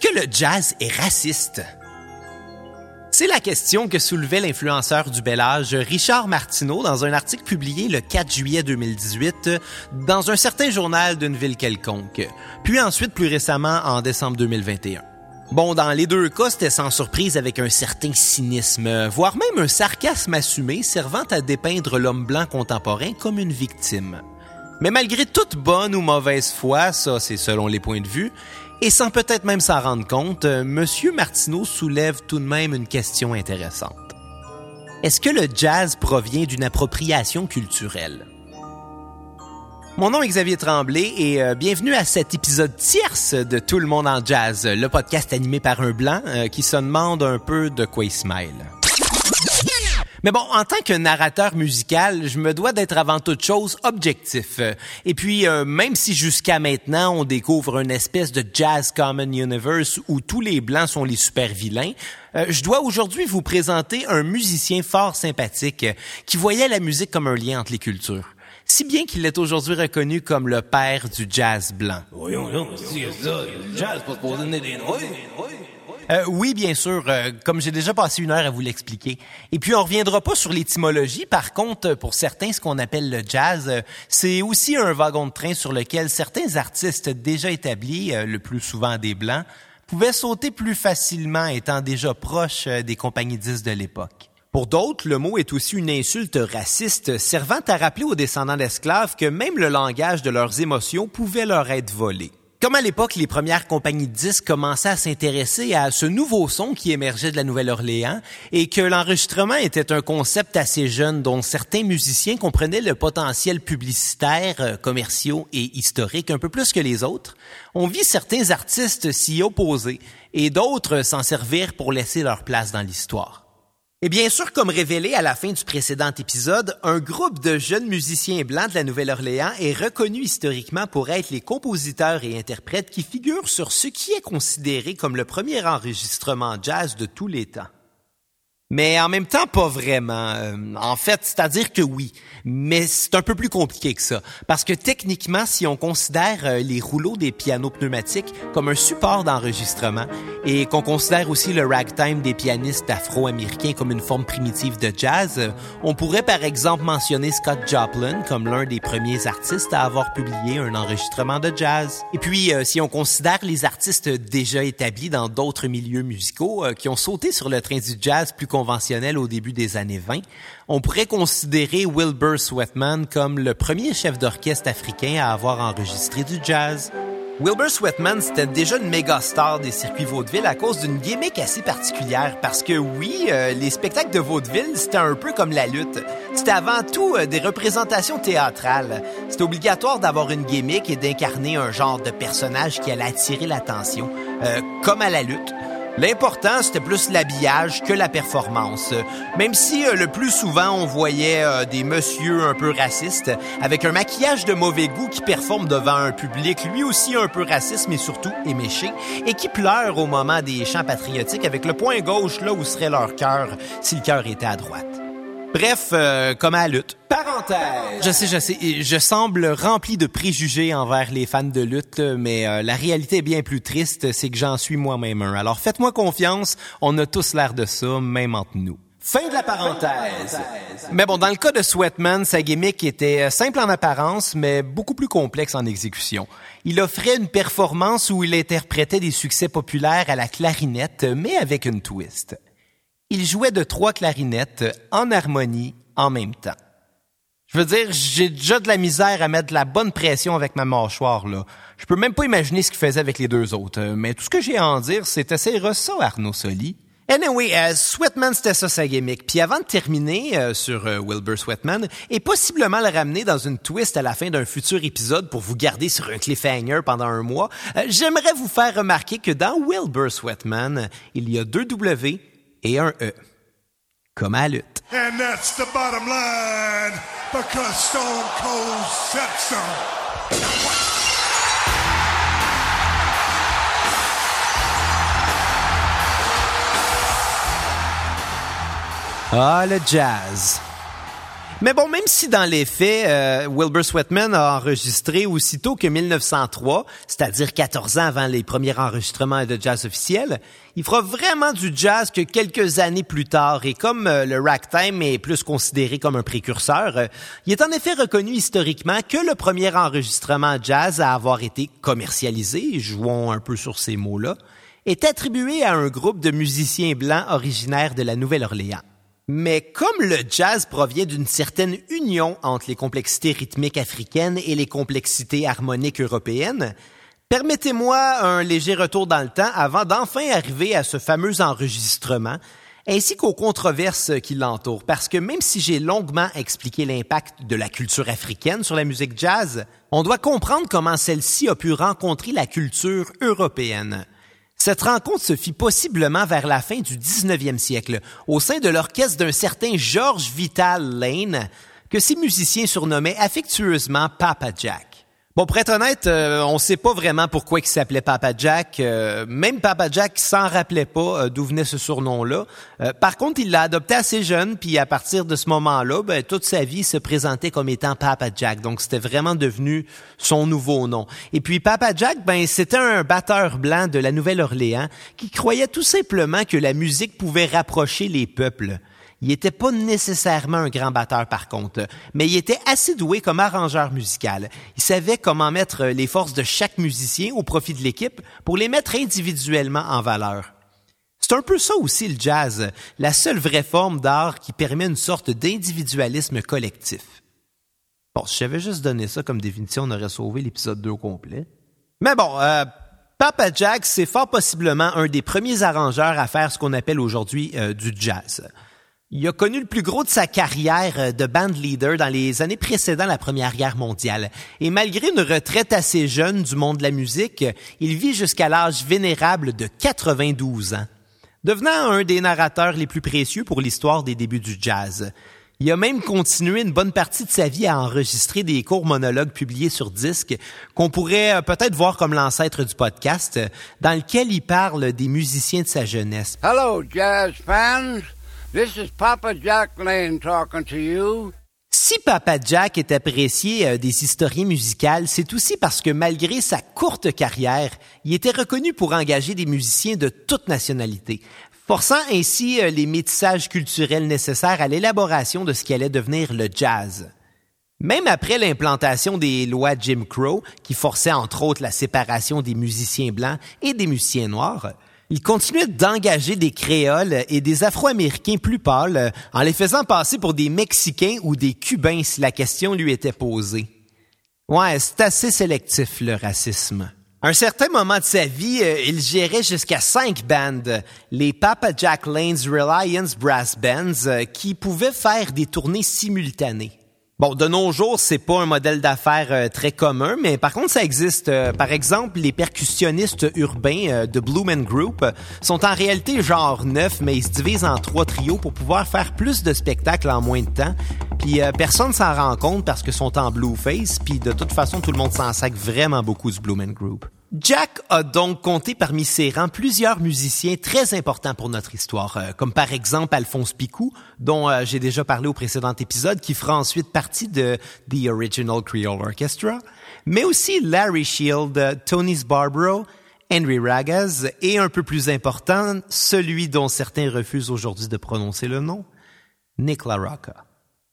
Est-ce que le jazz est raciste? C'est la question que soulevait l'influenceur du bel âge Richard Martineau dans un article publié le 4 juillet 2018 dans un certain journal d'une ville quelconque, puis ensuite plus récemment en décembre 2021. Bon, dans les deux cas, c'était sans surprise avec un certain cynisme, voire même un sarcasme assumé servant à dépeindre l'homme blanc contemporain comme une victime. Mais malgré toute bonne ou mauvaise foi, ça c'est selon les points de vue, et sans peut-être même s'en rendre compte, euh, Monsieur Martineau soulève tout de même une question intéressante. Est-ce que le jazz provient d'une appropriation culturelle? Mon nom est Xavier Tremblay et euh, bienvenue à cet épisode tierce de Tout le monde en jazz, le podcast animé par un blanc euh, qui se demande un peu de quoi il smile. Mais bon, en tant que narrateur musical, je me dois d'être avant toute chose objectif. Et puis, euh, même si jusqu'à maintenant on découvre une espèce de jazz common universe où tous les blancs sont les super vilains, euh, je dois aujourd'hui vous présenter un musicien fort sympathique qui voyait la musique comme un lien entre les cultures. Si bien qu'il est aujourd'hui reconnu comme le père du jazz blanc. Euh, oui, bien sûr, euh, comme j'ai déjà passé une heure à vous l'expliquer. Et puis, on reviendra pas sur l'étymologie. Par contre, pour certains, ce qu'on appelle le jazz, euh, c'est aussi un wagon de train sur lequel certains artistes déjà établis, le plus souvent des Blancs, pouvaient sauter plus facilement étant déjà proches des compagnies disques de l'époque. Pour d'autres, le mot est aussi une insulte raciste servant à rappeler aux descendants d'esclaves que même le langage de leurs émotions pouvait leur être volé. Comme à l'époque, les premières compagnies de disques commençaient à s'intéresser à ce nouveau son qui émergeait de la Nouvelle-Orléans et que l'enregistrement était un concept assez jeune dont certains musiciens comprenaient le potentiel publicitaire, euh, commerciaux et historique un peu plus que les autres, on vit certains artistes s'y opposer et d'autres s'en servir pour laisser leur place dans l'histoire. Et bien sûr, comme révélé à la fin du précédent épisode, un groupe de jeunes musiciens blancs de la Nouvelle-Orléans est reconnu historiquement pour être les compositeurs et interprètes qui figurent sur ce qui est considéré comme le premier enregistrement jazz de tous les temps. Mais en même temps, pas vraiment. Euh, en fait, c'est-à-dire que oui, mais c'est un peu plus compliqué que ça. Parce que techniquement, si on considère euh, les rouleaux des pianos pneumatiques comme un support d'enregistrement et qu'on considère aussi le ragtime des pianistes afro-américains comme une forme primitive de jazz, euh, on pourrait par exemple mentionner Scott Joplin comme l'un des premiers artistes à avoir publié un enregistrement de jazz. Et puis, si on considère les artistes déjà établis dans d'autres milieux musicaux qui ont sauté sur le train du jazz plus au début des années 20, on pourrait considérer Wilbur Sweatman comme le premier chef d'orchestre africain à avoir enregistré du jazz. Wilbur Sweatman, c'était déjà une méga star des circuits vaudeville à cause d'une gimmick assez particulière. Parce que oui, euh, les spectacles de vaudeville, c'était un peu comme la lutte. C'était avant tout euh, des représentations théâtrales. C'était obligatoire d'avoir une gimmick et d'incarner un genre de personnage qui allait attirer l'attention. Euh, comme à la lutte. L'important, c'était plus l'habillage que la performance. Même si euh, le plus souvent, on voyait euh, des messieurs un peu racistes, avec un maquillage de mauvais goût qui performe devant un public lui aussi un peu raciste, mais surtout éméché, et qui pleure au moment des chants patriotiques avec le point gauche là où serait leur cœur si le cœur était à droite. Bref, euh, comme à la lutte. Parenthèse. Je sais, je sais, je semble rempli de préjugés envers les fans de lutte, mais euh, la réalité est bien plus triste, c'est que j'en suis moi-même un. Alors faites-moi confiance, on a tous l'air de ça, même entre nous. Fin de la parenthèse. Mais bon, dans le cas de Sweatman, sa gimmick était euh, simple en apparence, mais beaucoup plus complexe en exécution. Il offrait une performance où il interprétait des succès populaires à la clarinette, mais avec une twist. Il jouait de trois clarinettes en harmonie en même temps. Je veux dire, j'ai déjà de la misère à mettre de la bonne pression avec ma mâchoire, là. Je peux même pas imaginer ce qu'il faisait avec les deux autres. Euh, mais tout ce que j'ai à en dire, c'est assez ça, Arnaud Soli. Anyway, euh, Sweatman, c'était ça sa gimmick. Puis avant de terminer euh, sur Wilbur Sweatman, et possiblement le ramener dans une twist à la fin d'un futur épisode pour vous garder sur un cliffhanger pendant un mois, j'aimerais vous faire remarquer que dans Wilbur Sweatman, il y a deux W et un E. Comme à lutte. And that's the bottom line because Stone Cold said so. Ah, le jazz. Mais bon, même si dans les faits, euh, Wilbur Sweatman a enregistré aussitôt que 1903, c'est-à-dire 14 ans avant les premiers enregistrements de jazz officiels, il fera vraiment du jazz que quelques années plus tard. Et comme euh, le ragtime est plus considéré comme un précurseur, euh, il est en effet reconnu historiquement que le premier enregistrement jazz à avoir été commercialisé, jouons un peu sur ces mots-là, est attribué à un groupe de musiciens blancs originaires de la Nouvelle-Orléans. Mais comme le jazz provient d'une certaine union entre les complexités rythmiques africaines et les complexités harmoniques européennes, permettez-moi un léger retour dans le temps avant d'enfin arriver à ce fameux enregistrement, ainsi qu'aux controverses qui l'entourent, parce que même si j'ai longuement expliqué l'impact de la culture africaine sur la musique jazz, on doit comprendre comment celle-ci a pu rencontrer la culture européenne. Cette rencontre se fit possiblement vers la fin du 19e siècle, au sein de l'orchestre d'un certain George Vital Lane, que ses musiciens surnommaient affectueusement Papa Jack. Bon, pour être honnête, euh, on sait pas vraiment pourquoi il s'appelait Papa Jack. Euh, même Papa Jack s'en rappelait pas euh, d'où venait ce surnom-là. par contre, il l'a adopté assez jeune, puis à partir de ce moment-là, ben, toute sa vie se présentait comme étant Papa Jack. Donc, c'était vraiment devenu son nouveau nom. Et puis, Papa Jack, ben, c'était un batteur blanc de la Nouvelle-Orléans qui croyait tout simplement que la musique pouvait rapprocher les peuples. Il n'était pas nécessairement un grand batteur par contre, mais il était assez doué comme arrangeur musical. Il savait comment mettre les forces de chaque musicien au profit de l'équipe pour les mettre individuellement en valeur. C'est un peu ça aussi le jazz, la seule vraie forme d'art qui permet une sorte d'individualisme collectif. Bon, si j'avais juste donné ça comme définition, on aurait sauvé l'épisode 2 au complet. Mais bon, euh, Papa Jack, c'est fort possiblement un des premiers arrangeurs à faire ce qu'on appelle aujourd'hui euh, du jazz. Il a connu le plus gros de sa carrière euh, de band leader dans les années précédant la Première Guerre mondiale. Et malgré une retraite assez jeune du monde de la musique, il vit jusqu'à l'âge vénérable de 92 ans, devenant un des narrateurs les plus précieux pour l'histoire des débuts du jazz. Il a même continué une bonne partie de sa vie à enregistrer des courts monologues publiés sur disque qu'on pourrait euh, peut-être voir comme l'ancêtre du podcast, dans lequel il parle des musiciens de sa jeunesse. Hello, jazz fans! This is Papa Jack Lane talking to you. Si Papa Jack est apprécié euh, des historiens musicaux, c'est aussi parce que malgré sa courte carrière, il était reconnu pour engager des musiciens de toute nationalité, forçant ainsi euh, les métissages culturels nécessaires à l'élaboration de ce qui allait devenir le jazz. Même après l'implantation des lois Jim Crow, qui forçaient entre autres la séparation des musiciens blancs et des musiciens noirs, il continuait d'engager des créoles et des Afro-Américains plus pâles euh, en les faisant passer pour des Mexicains ou des Cubains si la question lui était posée. Ouais, c'est assez sélectif le racisme. À un certain moment de sa vie, euh, il gérait jusqu'à cinq bandes, les Papa Jack Lane's Reliance Brass Bands, euh, qui pouvaient faire des tournées simultanées. Bon, de nos jours, c'est pas un modèle d'affaires euh, très commun, mais par contre, ça existe. Euh, par exemple, les percussionnistes urbains euh, de Blue Man Group sont en réalité genre neuf, mais ils se divisent en trois trios pour pouvoir faire plus de spectacles en moins de temps. Puis personne s'en rend compte parce que sont en blueface, puis de toute façon, tout le monde s'en sac vraiment beaucoup du Blue Man Group. Jack a donc compté parmi ses rangs plusieurs musiciens très importants pour notre histoire, euh, comme par exemple Alphonse Picou, dont euh, j'ai déjà parlé au précédent épisode, qui fera ensuite partie de The Original Creole Orchestra, mais aussi Larry Shield, Tony Sbarbaro, Henry Ragas et un peu plus important, celui dont certains refusent aujourd'hui de prononcer le nom, Nick LaRocca.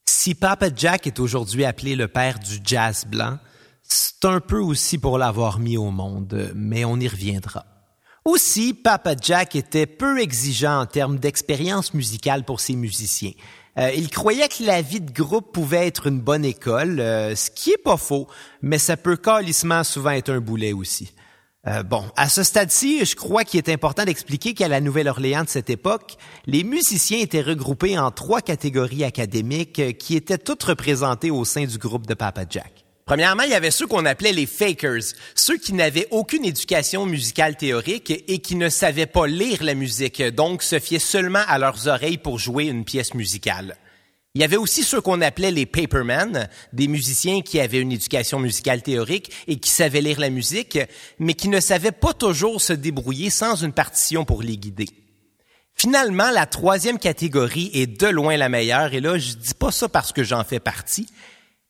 Si Papa Jack est aujourd'hui appelé le père du jazz blanc, c'est un peu aussi pour l'avoir mis au monde, mais on y reviendra. Aussi, Papa Jack était peu exigeant en termes d'expérience musicale pour ses musiciens. Euh, il croyait que la vie de groupe pouvait être une bonne école, euh, ce qui est pas faux, mais ça peut calissement souvent être un boulet aussi. Euh, bon, à ce stade-ci, je crois qu'il est important d'expliquer qu'à la Nouvelle-Orléans de cette époque, les musiciens étaient regroupés en trois catégories académiques qui étaient toutes représentées au sein du groupe de Papa Jack. Premièrement, il y avait ceux qu'on appelait les fakers, ceux qui n'avaient aucune éducation musicale théorique et qui ne savaient pas lire la musique, donc se fiaient seulement à leurs oreilles pour jouer une pièce musicale. Il y avait aussi ceux qu'on appelait les papermen, des musiciens qui avaient une éducation musicale théorique et qui savaient lire la musique, mais qui ne savaient pas toujours se débrouiller sans une partition pour les guider. Finalement, la troisième catégorie est de loin la meilleure, et là, je dis pas ça parce que j'en fais partie,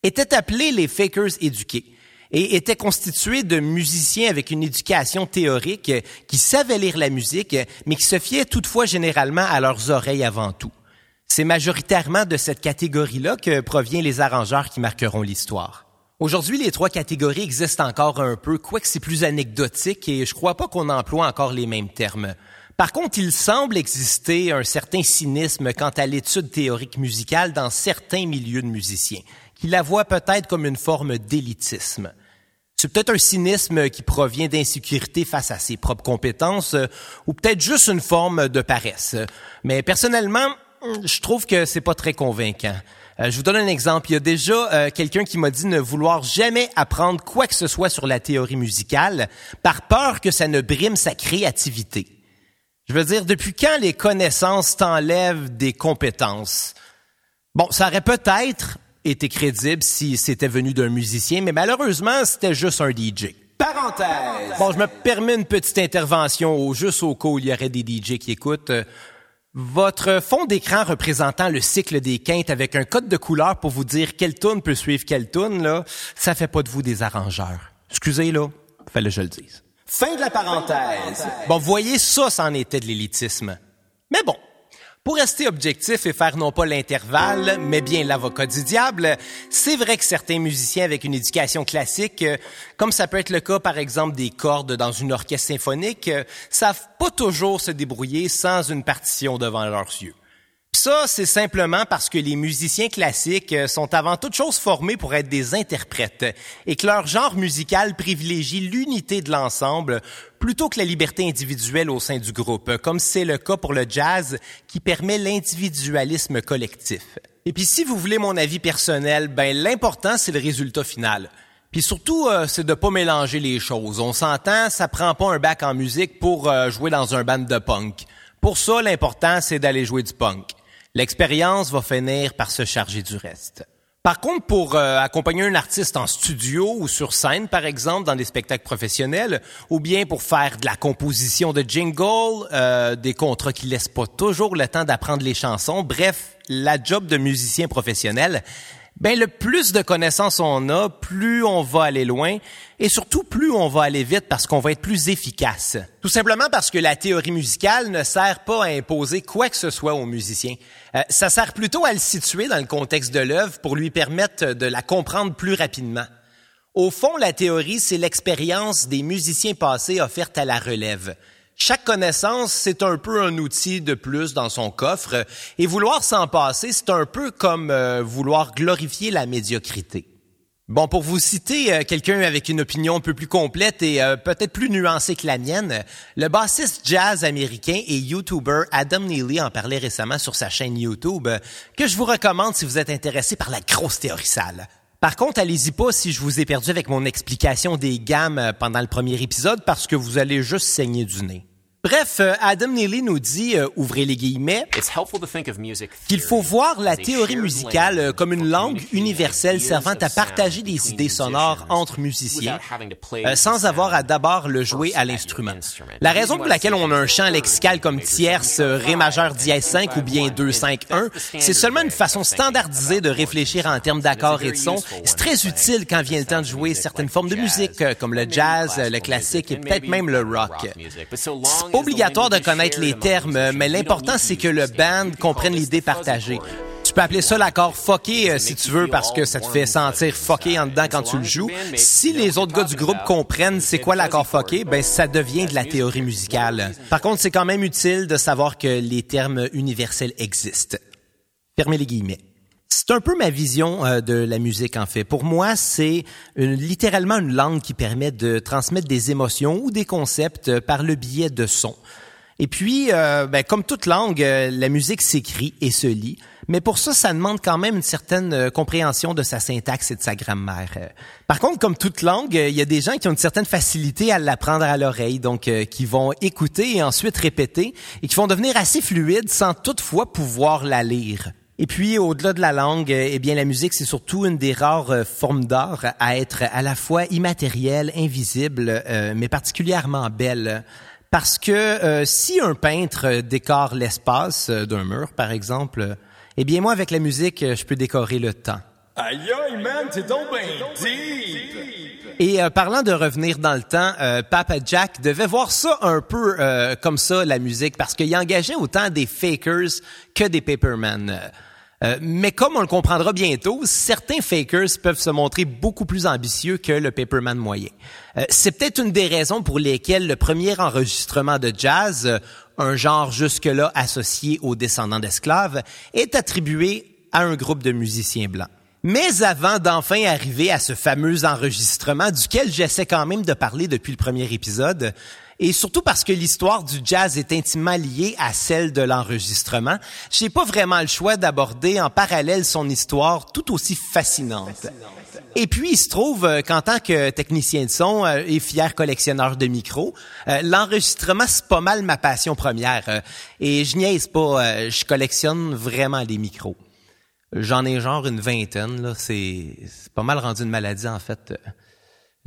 étaient appelés les fakers éduqués et étaient constitués de musiciens avec une éducation théorique qui savaient lire la musique, mais qui se fiaient toutefois généralement à leurs oreilles avant tout. C'est majoritairement de cette catégorie-là que proviennent les arrangeurs qui marqueront l'histoire. Aujourd'hui, les trois catégories existent encore un peu, quoique c'est plus anecdotique et je crois pas qu'on emploie encore les mêmes termes. Par contre, il semble exister un certain cynisme quant à l'étude théorique musicale dans certains milieux de musiciens qui la voit peut-être comme une forme d'élitisme. C'est peut-être un cynisme qui provient d'insécurité face à ses propres compétences euh, ou peut-être juste une forme de paresse. Mais personnellement, je trouve que c'est pas très convaincant. Euh, je vous donne un exemple. Il y a déjà euh, quelqu'un qui m'a dit ne vouloir jamais apprendre quoi que ce soit sur la théorie musicale par peur que ça ne brime sa créativité. Je veux dire, depuis quand les connaissances t'enlèvent des compétences? Bon, ça aurait peut-être été crédible si c'était venu d'un musicien, mais malheureusement, c'était juste un DJ. Parenthèse. Bon, je me permets une petite intervention au, juste au cas où il y aurait des DJ qui écoutent. Votre fond d'écran représentant le cycle des quintes avec un code de couleur pour vous dire quelle tune peut suivre quelle tune, là, ça fait pas de vous des arrangeurs. Excusez, là, fallait que je le dise. Fin de la parenthèse. Bon, voyez, ça, c'en était de l'élitisme. Mais bon, pour rester objectif et faire non pas l'intervalle, mais bien l'avocat du diable, c'est vrai que certains musiciens avec une éducation classique, euh, comme ça peut être le cas par exemple des cordes dans une orchestre symphonique, euh, savent pas toujours se débrouiller sans une partition devant leurs yeux. Ça, c'est simplement parce que les musiciens classiques euh, sont avant toute chose formés pour être des interprètes et que leur genre musical privilégie l'unité de l'ensemble plutôt que la liberté individuelle au sein du groupe, comme c'est le cas pour le jazz qui permet l'individualisme collectif. Et puis si vous voulez mon avis personnel, ben l'important c'est le résultat final. Puis surtout, euh, c'est de pas mélanger les choses. On s'entend, ça prend pas un bac en musique pour euh, jouer dans un band de punk. Pour ça, l'important, c'est d'aller jouer du punk. L'expérience va finir par se charger du reste. Par contre, pour euh, accompagner un artiste en studio ou sur scène, par exemple, dans des spectacles professionnels, ou bien pour faire de la composition de jingle, euh, des contrats qui laissent pas toujours le temps d'apprendre les chansons, bref, la job de musicien professionnel, ben le plus de connaissances on a, plus on va aller loin et surtout plus on va aller vite parce qu'on va être plus efficace. Tout simplement parce que la théorie musicale ne sert pas à imposer quoi que ce soit aux musiciens. Euh, ça sert plutôt à le situer dans le contexte de l'œuvre pour lui permettre de la comprendre plus rapidement. Au fond, la théorie, c'est l'expérience des musiciens passés offerte à la relève. Chaque connaissance, c'est un peu un outil de plus dans son coffre, et vouloir s'en passer, c'est un peu comme euh, vouloir glorifier la médiocrité. Bon, pour vous citer euh, quelqu'un avec une opinion un peu plus complète et euh, peut-être plus nuancée que la mienne, le bassiste jazz américain et YouTuber Adam Neely en parlait récemment sur sa chaîne YouTube, que je vous recommande si vous êtes intéressé par la grosse théorie sale. Par contre, allez-y pas si je vous ai perdu avec mon explication des gammes pendant le premier épisode parce que vous allez juste saigner du nez. Bref, euh, Adam Neely nous dit, euh, ouvrez les guillemets, qu'il faut voir la théorie musicale euh, comme une langue universelle servant à partager des idées sonores entre musiciens, sans avoir à d'abord le jouer à l'instrument. La raison pour laquelle on a un chant lexical comme tierce, Ré majeur dièse 5 ou bien 2 5 1, c'est seulement une façon standardisée de réfléchir en termes d'accords et de sons. C'est très utile quand vient le temps de jouer certaines formes de musique, comme le jazz, le classique et peut-être même le rock obligatoire de connaître les termes, mais l'important, c'est que le band comprenne l'idée partagée. Tu peux appeler ça l'accord fucké euh, si tu veux parce que ça te fait sentir fucké en dedans quand tu le joues. Si les autres gars du groupe comprennent c'est quoi l'accord fucké, ben ça devient de la théorie musicale. Par contre, c'est quand même utile de savoir que les termes universels existent. Fermez les guillemets. C'est un peu ma vision euh, de la musique en fait. Pour moi, c'est littéralement une langue qui permet de transmettre des émotions ou des concepts euh, par le biais de sons. Et puis, euh, ben, comme toute langue, la musique s'écrit et se lit. Mais pour ça, ça demande quand même une certaine compréhension de sa syntaxe et de sa grammaire. Par contre, comme toute langue, il y a des gens qui ont une certaine facilité à l'apprendre à l'oreille, donc qui vont écouter et ensuite répéter, et qui vont devenir assez fluides sans toutefois pouvoir la lire. Et puis, au-delà de la langue, euh, eh bien, la musique, c'est surtout une des rares euh, formes d'art à être à la fois immatérielle, invisible, euh, mais particulièrement belle. Parce que si un peintre décore l'espace d'un mur, par exemple, eh bien, moi, avec la musique, je peux décorer le temps. Aïe, aïe, man, t'es donc deep! Et parlant de revenir dans le temps, Papa Jack devait voir ça un peu comme ça, la musique, parce qu'il engageait autant des fakers que des papermen. Euh, mais comme on le comprendra bientôt, certains fakers peuvent se montrer beaucoup plus ambitieux que le paperman moyen. Euh, c'est peut-être une des raisons pour lesquelles le premier enregistrement de jazz, euh, un genre jusque-là associé aux descendants d'esclaves, est attribué à un groupe de musiciens blancs. Mais avant d'enfin arriver à ce fameux enregistrement duquel j'essaie quand même de parler depuis le premier épisode, et surtout parce que l'histoire du jazz est intimement liée à celle de l'enregistrement, j'ai pas vraiment le choix d'aborder en parallèle son histoire tout aussi fascinante. Et puis, il se trouve euh, qu'en tant que technicien de son euh, et fier collectionneur de micros, euh, l'enregistrement, c'est pas mal ma passion première. et je niaise pas, je collectionne vraiment des micros. J'en ai genre une vingtaine, là. C'est pas mal rendu une maladie, en fait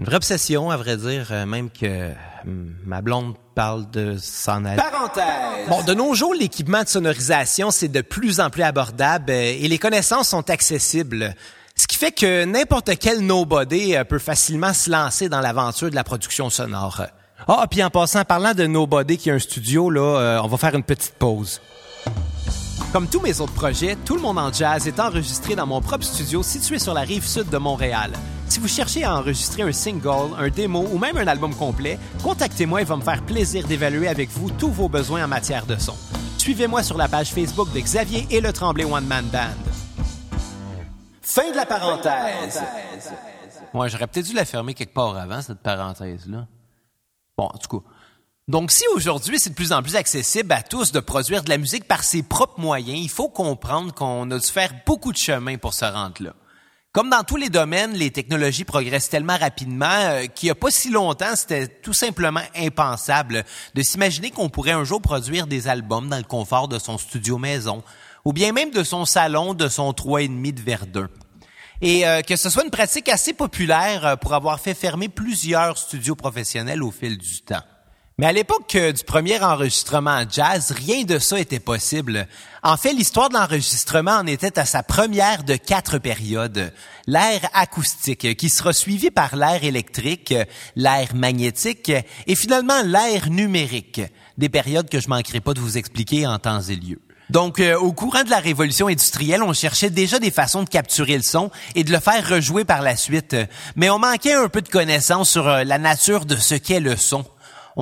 une vraie obsession, à vrai dire, euh, même que hum, ma blonde parle de s'en aller. Parenthèse! Bon, de nos jours, l'équipement de sonorisation, c'est de plus en plus abordable euh, et les connaissances sont accessibles. Ce qui fait que n'importe quel nobody euh, peut facilement se lancer dans l'aventure de la production sonore. Ah, puis en passant, parlant de nobody qui a un studio, là, on va faire une petite pause. Comme tous mes autres projets, Tout le monde en jazz est enregistré dans mon propre studio situé sur la rive sud de Montréal. Si vous cherchez à enregistrer un single, un démo ou même un album complet, contactez-moi et va me faire plaisir d'évaluer avec vous tous vos besoins en matière de son. Suivez-moi sur la page Facebook de Xavier et le Tremblay One Man Band. Fin de la parenthèse. Moi, j'aurais peut-être dû la fermer quelque part avant, cette parenthèse-là. Bon, en tout cas. Donc, si aujourd'hui, c'est de plus en plus accessible à tous de produire de la musique par ses propres moyens, il faut comprendre qu'on a dû faire beaucoup de chemin pour se rendre là. Comme dans tous les domaines, les technologies progressent tellement rapidement euh, qu'il n'y a pas si longtemps, c'était tout simplement impensable de s'imaginer qu'on pourrait un jour produire des albums dans le confort de son studio maison, ou bien même de son salon de son trois et demi de Verdun. Et euh, que ce soit une pratique assez populaire euh, pour avoir fait fermer plusieurs studios professionnels au fil du temps. Mais à l'époque du premier enregistrement en jazz, rien de ça était possible. En fait, l'histoire de l'enregistrement en était à sa première de quatre périodes. L'air acoustique, qui sera suivi par l'air électrique, l'air magnétique et finalement l'air numérique. Des périodes que je manquerai pas de vous expliquer en temps et lieu. Donc, euh, au courant de la révolution industrielle, on cherchait déjà des façons de capturer le son et de le faire rejouer par la suite. Mais on manquait un peu de connaissances sur euh, la nature de ce qu'est le son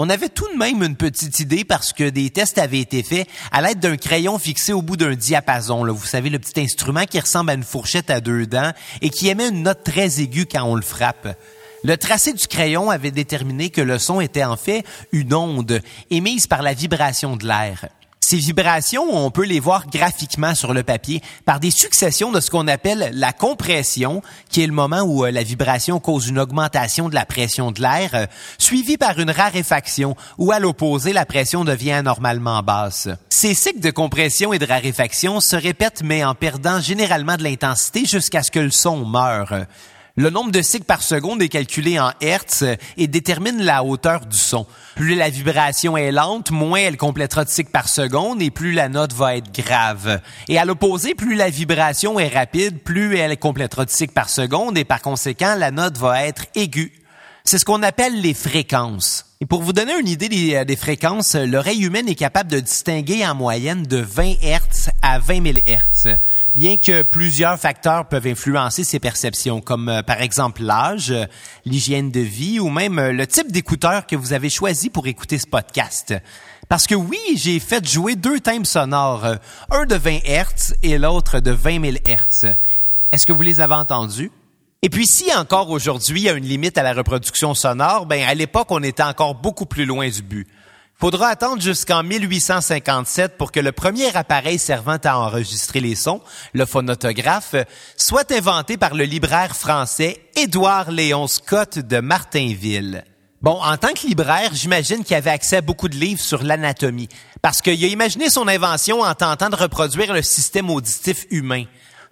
on avait tout de même une petite idée parce que des tests avaient été faits à l'aide d'un crayon fixé au bout d'un diapason. Vous savez, le petit instrument qui ressemble à une fourchette à deux dents et qui émet une note très aiguë quand on le frappe. Le tracé du crayon avait déterminé que le son était en fait une onde émise par la vibration de l'air. Ces vibrations, on peut les voir graphiquement sur le papier par des successions de ce qu'on appelle la compression, qui est le moment où euh, la vibration cause une augmentation de la pression de l'air, euh, suivie par une raréfaction, où à l'opposé, la pression devient anormalement basse. Ces cycles de compression et de raréfaction se répètent mais en perdant généralement de l'intensité jusqu'à ce que le son meure. Le nombre de cycles par seconde est calculé en hertz et détermine la hauteur du son. Plus la vibration est lente, moins elle complétera de cycles par seconde et plus la note va être grave. Et à l'opposé, plus la vibration est rapide, plus elle complétera de cycles par seconde et par conséquent, la note va être aiguë. C'est ce qu'on appelle les fréquences. Et pour vous donner une idée des, des fréquences, l'oreille humaine est capable de distinguer en moyenne de 20 Hz à 20 000 Hz. Bien que plusieurs facteurs peuvent influencer ces perceptions, comme euh, par exemple l'âge, euh, l'hygiène de vie ou même euh, le type d'écouteur que vous avez choisi pour écouter ce podcast. Parce que oui, j'ai fait jouer deux thèmes sonores, un de 20 Hz et l'autre de 20 000 Hz. Est-ce que vous les avez entendus? Et puis si encore aujourd'hui il y a une limite à la reproduction sonore, ben à l'époque on était encore beaucoup plus loin du but. Faudra attendre jusqu'en 1857 pour que le premier appareil servant à enregistrer les sons, le phonotographe, soit inventé par le libraire français Édouard Léon Scott de Martinville. Bon, en tant que libraire, j'imagine qu'il avait accès à beaucoup de livres sur l'anatomie, parce qu'il a imaginé son invention en tentant de reproduire le système auditif humain.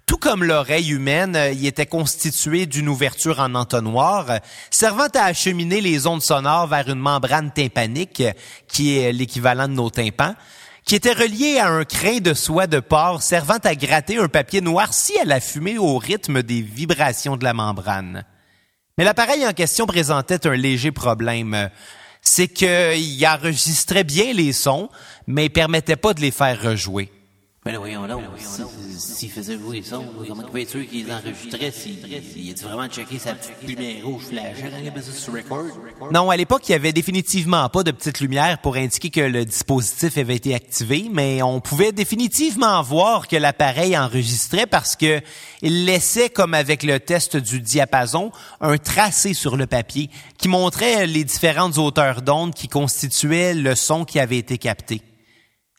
Tout comme l'oreille humaine, euh, il était constitué d'une ouverture en entonnoir, euh, servant à acheminer les ondes sonores vers une membrane tympanique, euh, qui est l'équivalent de nos tympans, qui était reliée à un crin de soie de porc servant à gratter un papier noirci à la fumée au rythme des vibrations de la membrane. Mais l'appareil en question présentait un léger problème. C'est qu'il enregistrait bien les sons, mais permettait pas de les faire rejouer. Mais voyons donc, s'il faisait jouer sons, comment il pouvait être sûr qu'il enregistrait s'il vraiment checké sa petite lumière rouge ça? Non, à l'époque, il y avait définitivement pas de petite lumière pour indiquer que le dispositif avait été activé, mais on pouvait définitivement voir que l'appareil enregistrait parce que il laissait, comme avec le test du diapason, un tracé sur le papier qui montrait les différentes hauteurs d'onde qui constituaient le son qui avait été capté.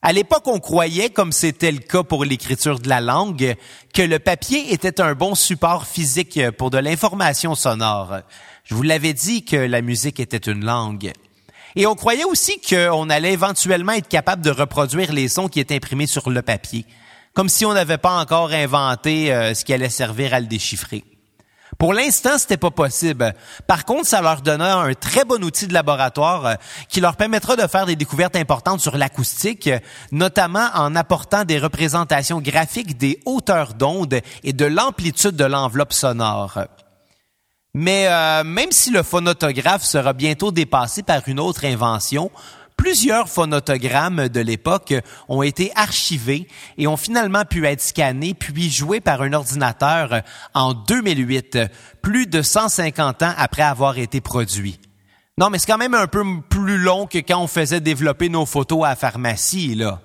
À l'époque, on croyait, comme c'était le cas pour l'écriture de la langue, que le papier était un bon support physique pour de l'information sonore. Je vous l'avais dit que la musique était une langue. Et on croyait aussi qu'on allait éventuellement être capable de reproduire les sons qui étaient imprimés sur le papier, comme si on n'avait pas encore inventé euh, ce qui allait servir à le déchiffrer. Pour l'instant, c'était pas possible. Par contre, ça leur donna un très bon outil de laboratoire euh, qui leur permettra de faire des découvertes importantes sur l'acoustique, notamment en apportant des représentations graphiques des hauteurs d'onde et de l'amplitude de l'enveloppe sonore. Mais euh, même si le phonotographe sera bientôt dépassé par une autre invention, Plusieurs phonotogrammes de l'époque ont été archivés et ont finalement pu être scannés puis joués par un ordinateur en 2008, plus de 150 ans après avoir été produits. Non, mais c'est quand même un peu plus long que quand on faisait développer nos photos à la pharmacie, là.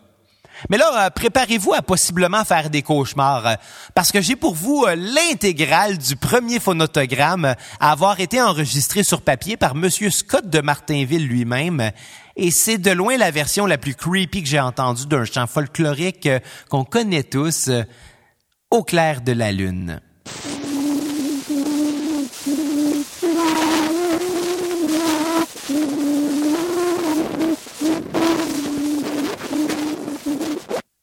Mais là, euh, préparez-vous à possiblement faire des cauchemars, euh, parce que j'ai pour vous euh, l'intégrale du premier phonotogramme à avoir été enregistré sur papier par Monsieur Scott de Martinville lui-même. Et c'est de loin la version la plus creepy que j'ai entendue d'un chant folklorique qu'on connaît tous, au clair de la lune.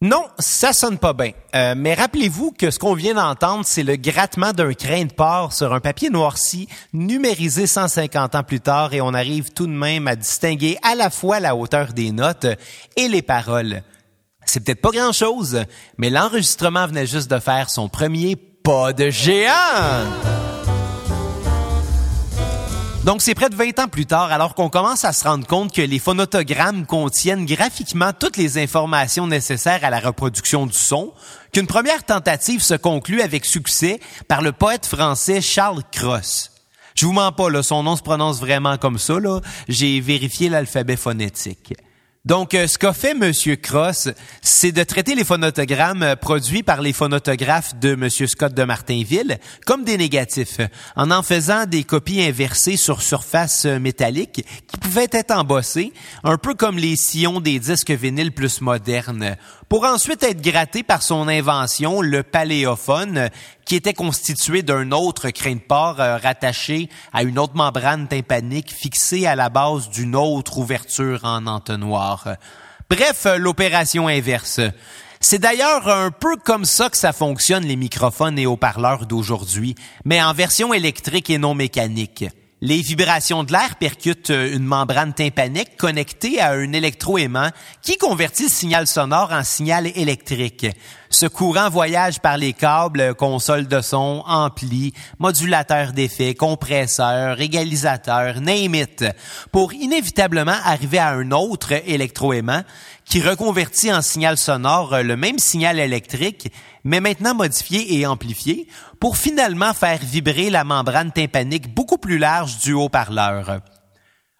Non, ça sonne pas bien. Euh, mais rappelez-vous que ce qu'on vient d'entendre, c'est le grattement d'un crin de porc sur un papier noirci, numérisé 150 ans plus tard, et on arrive tout de même à distinguer à la fois la hauteur des notes et les paroles. C'est peut-être pas grand-chose, mais l'enregistrement venait juste de faire son premier pas de géant. Donc, c'est près de 20 ans plus tard, alors qu'on commence à se rendre compte que les phonotogrammes contiennent graphiquement toutes les informations nécessaires à la reproduction du son, qu'une première tentative se conclut avec succès par le poète français Charles Cross. Je vous mens pas, là, son nom se prononce vraiment comme ça, là. J'ai vérifié l'alphabet phonétique. Donc, euh, ce qu'a fait Monsieur Cross, c'est de traiter les phonotogrammes euh, produits par les phonotographes de Monsieur Scott de Martinville comme des négatifs, en en faisant des copies inversées sur surface euh, métallique qui pouvaient être embossées, un peu comme les sillons des disques vinyles plus modernes, pour ensuite être grattés par son invention, le paléophone, qui était constitué d'un autre crin de porc rattaché à une autre membrane tympanique fixée à la base d'une autre ouverture en entonnoir. Bref, euh, l'opération inverse. C'est d'ailleurs un peu comme ça que ça fonctionne les microphones et haut-parleurs d'aujourd'hui, mais en version électrique et non mécanique. Les vibrations de l'air percutent euh, une membrane tympanique connectée à un électroaimant qui convertit le signal sonore en signal électrique. Ce courant voyage par les câbles, console de son, ampli, modulateur d'effet, compresseur, égalisateur, name pour inévitablement arriver à un autre électroaimant qui reconvertit en signal sonore euh, le même signal électrique, mais maintenant modifié et amplifié, pour finalement faire vibrer la membrane tympanique beaucoup plus large du haut-parleur.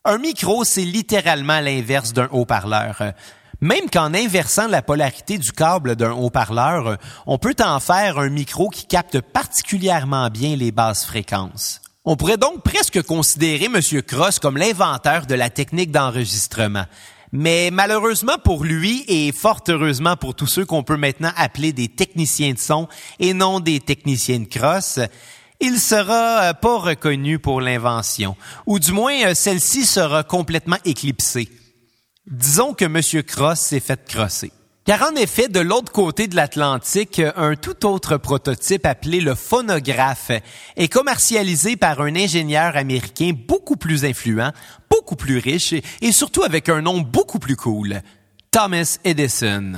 Un micro, c'est littéralement l'inverse d'un haut-parleur. Même qu'en inversant la polarité du câble d'un haut-parleur, on peut en faire un micro qui capte particulièrement bien les basses fréquences. On pourrait donc presque considérer M. Cross comme l'inventeur de la technique d'enregistrement. Mais malheureusement pour lui et fort heureusement pour tous ceux qu'on peut maintenant appeler des techniciens de son et non des techniciens de cross, il sera euh, pas reconnu pour l'invention, ou du moins euh, celle-ci sera complètement éclipsée. Disons que M. Cross s'est fait crosser. Car en effet, de l'autre côté de l'Atlantique, un tout autre prototype appelé le phonographe est commercialisé par un ingénieur américain beaucoup plus influent, beaucoup plus riche et surtout avec un nom beaucoup plus cool, Thomas Edison.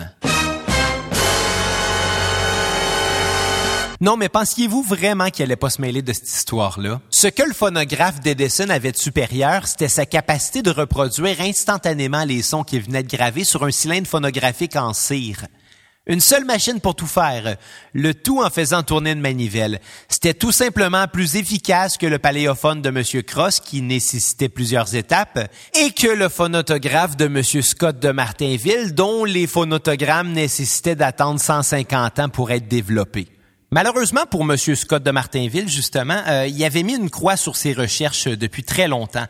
Non, mais pensiez-vous vraiment qu'il allait pas se mêler de cette histoire-là? Ce que le phonographe d'Edison avait de supérieur, c'était sa capacité de reproduire instantanément les sons qui venaient de graver sur un cylindre phonographique en cire. Une seule machine pour tout faire, le tout en faisant tourner une manivelle. C'était tout simplement plus efficace que le paléophone de M. Cross qui nécessitait plusieurs étapes et que le phonotographe de M. Scott de Martinville dont les phonotogrammes nécessitaient d'attendre 150 ans pour être développés. Malheureusement pour M. Scott de Martinville, justement, euh, il avait mis une croix sur ses recherches depuis très longtemps.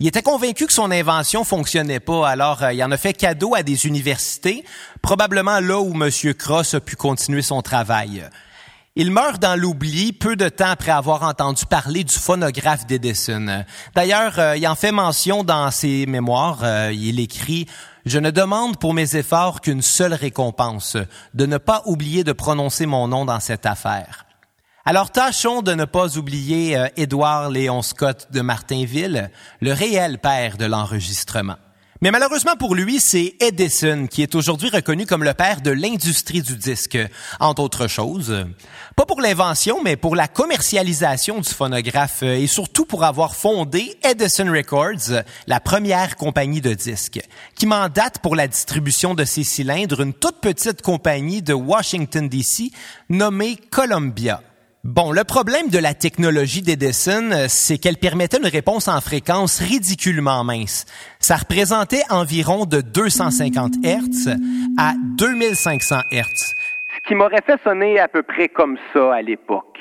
Il était convaincu que son invention fonctionnait pas, alors euh, il en a fait cadeau à des universités, probablement là où M. Cross a pu continuer son travail. Il meurt dans l'oubli peu de temps après avoir entendu parler du phonographe d'Edison. D'ailleurs, euh, il en fait mention dans ses mémoires. il écrit je ne demande pour mes efforts qu'une seule récompense, de ne pas oublier de prononcer mon nom dans cette affaire. Alors tâchons de ne pas oublier euh, Édouard Léon Scott de Martinville, le réel père de l'enregistrement. Mais malheureusement pour lui, c'est Edison qui est aujourd'hui reconnu comme le père de l'industrie du disque, entre autres choses. Pas pour l'invention, mais pour la commercialisation du phonographe euh, et surtout pour avoir fondé Edison Records, la première compagnie de disques, qui mandate pour la distribution de ses cylindres une toute petite compagnie de Washington DC nommée Columbia. Bon, le problème de la technologie d'Edison, euh, c'est qu'elle permettait une réponse en fréquence ridiculement mince. Ça représentait environ de 250 Hz à 2500 Hz. Ce qui m'aurait fait sonner à peu près comme ça à l'époque.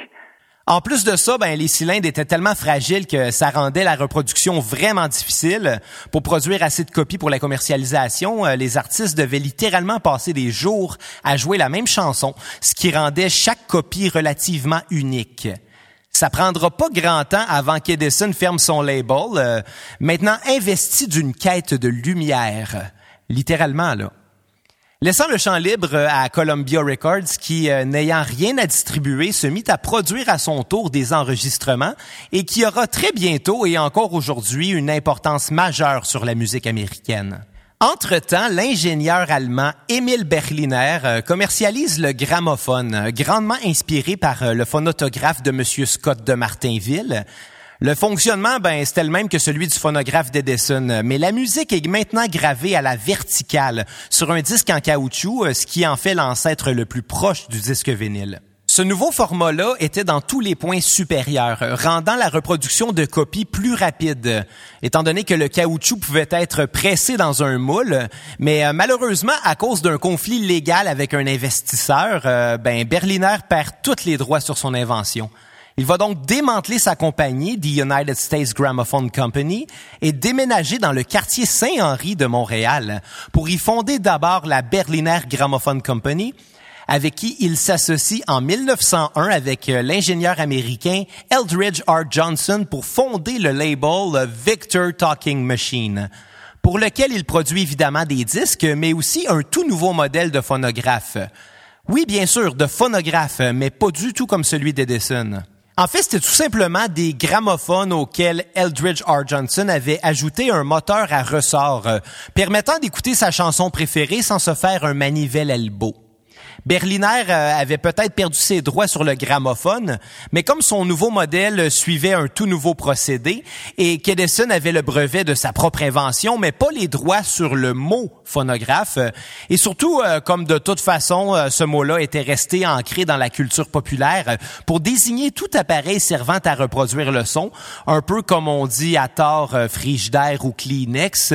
En plus de ça, ben, les cylindres étaient tellement fragiles que ça rendait la reproduction vraiment difficile. Pour produire assez de copies pour la commercialisation, euh, les artistes devaient littéralement passer des jours à jouer la même chanson, ce qui rendait chaque copie relativement unique. Ça prendra pas grand temps avant qu'Edison ferme son label, euh, maintenant investi d'une quête de lumière. Littéralement, là. Laissant le champ libre euh, à Columbia Records, qui, euh, n'ayant rien à distribuer, se mit à produire à son tour des enregistrements et qui aura très bientôt et encore aujourd'hui une importance majeure sur la musique américaine. Entre-temps, l'ingénieur allemand Emil Berliner euh, commercialise le gramophone, grandement inspiré par le phonotographe de M. Scott de Martinville, le fonctionnement, ben, c'était le même que celui du phonographe d'Edison, mais la musique est maintenant gravée à la verticale sur un disque en caoutchouc, euh, ce qui en fait l'ancêtre le plus proche du disque vinyle. Ce nouveau format-là était dans tous les points supérieurs, rendant la reproduction de copies plus rapide, étant donné que le caoutchouc pouvait être pressé dans un moule. Mais euh, malheureusement, à cause d'un conflit légal avec un investisseur, euh, ben Berliner perd tous les droits sur son invention. Il va donc démanteler sa compagnie, The United States Gramophone Company, et déménager dans le quartier Saint-Henri de Montréal pour y fonder d'abord la Berliner Gramophone Company, avec qui il s'associe en 1901 avec euh, l'ingénieur américain Eldridge R. Johnson pour fonder le label Victor Talking Machine, pour lequel il produit évidemment des disques, mais aussi un tout nouveau modèle de phonographe. Oui, bien sûr, de phonographe, mais pas du tout comme celui d'Edison. En fait, c'était tout simplement des gramophones auxquels Eldridge R. Johnson avait ajouté un moteur à ressort, euh, permettant d'écouter sa chanson préférée sans se faire un manivelle elbow. Berliner euh, avait peut-être perdu ses droits sur le gramophone, mais comme son nouveau modèle suivait un tout nouveau procédé et qu'Edison avait le brevet de sa propre invention, mais pas les droits sur le mot phonographe, euh, et surtout euh, comme de toute façon ce mot-là était resté ancré dans la culture populaire pour désigner tout appareil servant à reproduire le son, un peu comme on dit à tort frigidaire ou Kleenex,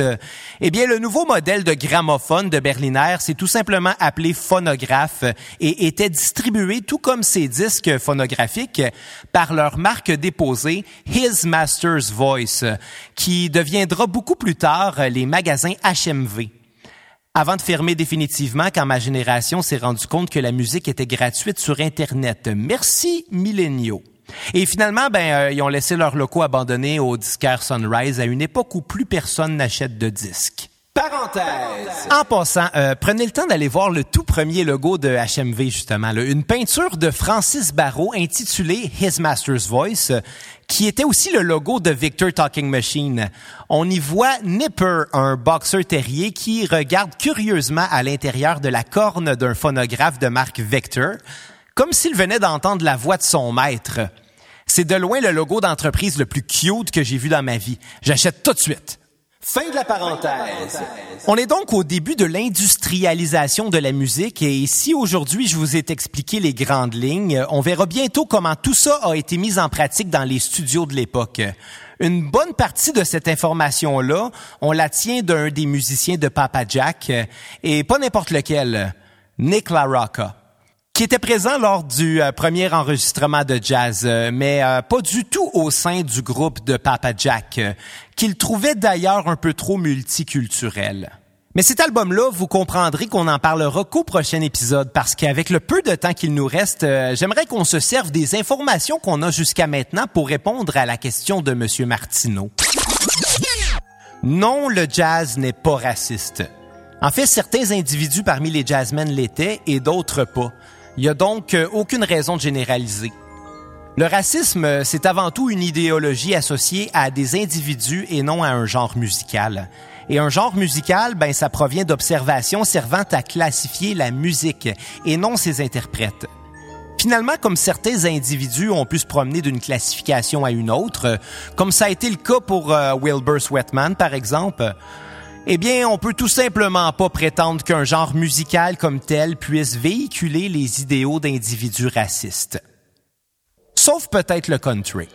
eh bien le nouveau modèle de gramophone de Berliner s'est tout simplement appelé phonographe et étaient distribués tout comme ces disques phonographiques par leur marque déposée His Master's Voice, qui deviendra beaucoup plus tard les magasins HMV. Avant de fermer définitivement quand ma génération s'est rendu compte que la musique était gratuite sur Internet. Merci, milléniaux. Et finalement, ben, euh, ils ont laissé leurs locaux abandonnés au disquaire Sunrise à une époque où plus personne n'achète de disques. Parenthèse. En passant, euh, prenez le temps d'aller voir le tout premier logo de HMV, justement. Une peinture de Francis Barrault intitulée His Master's Voice, qui était aussi le logo de Victor Talking Machine. On y voit Nipper, un boxeur terrier qui regarde curieusement à l'intérieur de la corne d'un phonographe de marque Victor, comme s'il venait d'entendre la voix de son maître. C'est de loin le logo d'entreprise le plus cute que j'ai vu dans ma vie. J'achète tout de suite. Fin de la parenthèse. On est donc au début de l'industrialisation de la musique et si aujourd'hui je vous ai expliqué les grandes lignes, on verra bientôt comment tout ça a été mis en pratique dans les studios de l'époque. Une bonne partie de cette information-là, on la tient d'un des musiciens de Papa Jack et pas n'importe lequel, Nick LaRocca qui était présent lors du euh, premier enregistrement de jazz, euh, mais euh, pas du tout au sein du groupe de Papa Jack, qu'il trouvait d'ailleurs un peu trop multiculturel. Mais cet album-là, vous comprendrez qu'on en parlera qu'au prochain épisode, parce qu'avec le peu de temps qu'il nous reste, j'aimerais qu'on se serve des informations qu'on a jusqu'à maintenant pour répondre à la question de Monsieur Martineau. Non, le jazz n'est pas raciste. En fait, certains individus parmi les jazzmen l'étaient et d'autres pas. Il n'y a donc euh, aucune raison de généraliser. Le racisme, euh, c'est avant tout une idéologie associée à des individus et non à un genre musical. Et un genre musical, ben, ça provient d'observations servant à classifier la musique et non ses interprètes. Finalement, comme certains individus ont pu se promener d'une classification à une autre, euh, comme ça a été le cas pour Wilbur Sweatman, par exemple, eh bien, on peut tout simplement pas prétendre qu'un genre musical comme tel puisse véhiculer les idéaux d'individus racistes. Sauf peut-être le country.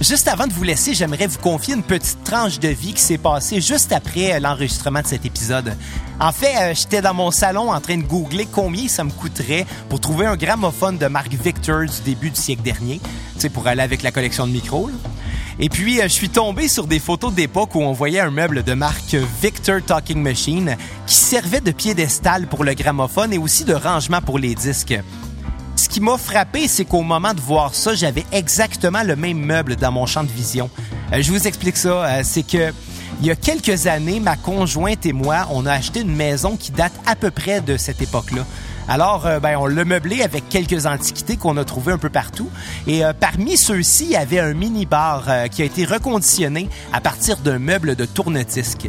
Juste avant de vous laisser, j'aimerais vous confier une petite tranche de vie qui s'est passée juste après euh, l'enregistrement de cet épisode. En fait, euh, j'étais dans mon salon en train de googler combien ça me coûterait pour trouver un gramophone de marque Victor du début du siècle dernier, sais, pour aller avec la collection de micros. Et puis, euh, je suis tombé sur des photos d'époque où on voyait un meuble de marque Victor Talking Machine qui servait de piédestal pour le gramophone et aussi de rangement pour les disques. Ce qui m'a frappé, c'est qu'au moment de voir ça, j'avais exactement le même meuble dans mon champ de vision. Euh, je vous explique ça. Euh, c'est que il y a quelques années, ma conjointe et moi, on a acheté une maison qui date à peu près de cette époque-là. Alors, euh, ben, on l'a meublé avec quelques antiquités qu'on a trouvées un peu partout. Et euh, parmi ceux-ci, il y avait un mini-bar euh, qui a été reconditionné à partir d'un meuble de tourne-disque.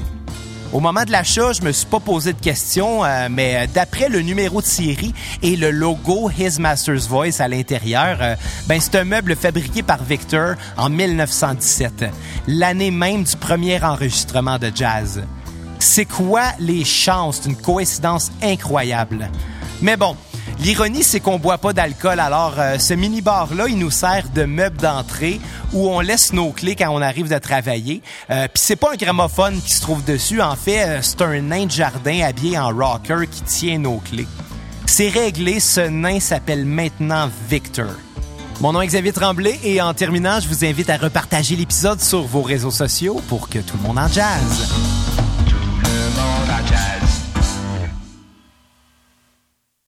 Au moment de l'achat, je me suis pas posé de questions, mais d'après le numéro de série et le logo His Master's Voice à l'intérieur, ben c'est un meuble fabriqué par Victor en 1917, l'année même du premier enregistrement de jazz. C'est quoi les chances d'une coïncidence incroyable? Mais bon, l'ironie, c'est qu'on boit pas d'alcool. Alors, euh, ce mini-bar-là, il nous sert de meuble d'entrée où on laisse nos clés quand on arrive de travailler. Euh, Puis c'est pas un gramophone qui se trouve dessus. En fait, euh, c'est un nain de jardin habillé en rocker qui tient nos clés. C'est réglé, ce nain s'appelle maintenant Victor. Mon nom est Xavier Tremblay et en terminant, je vous invite à repartager l'épisode sur vos réseaux sociaux pour que tout le monde en jazz. Tout le monde en jazz.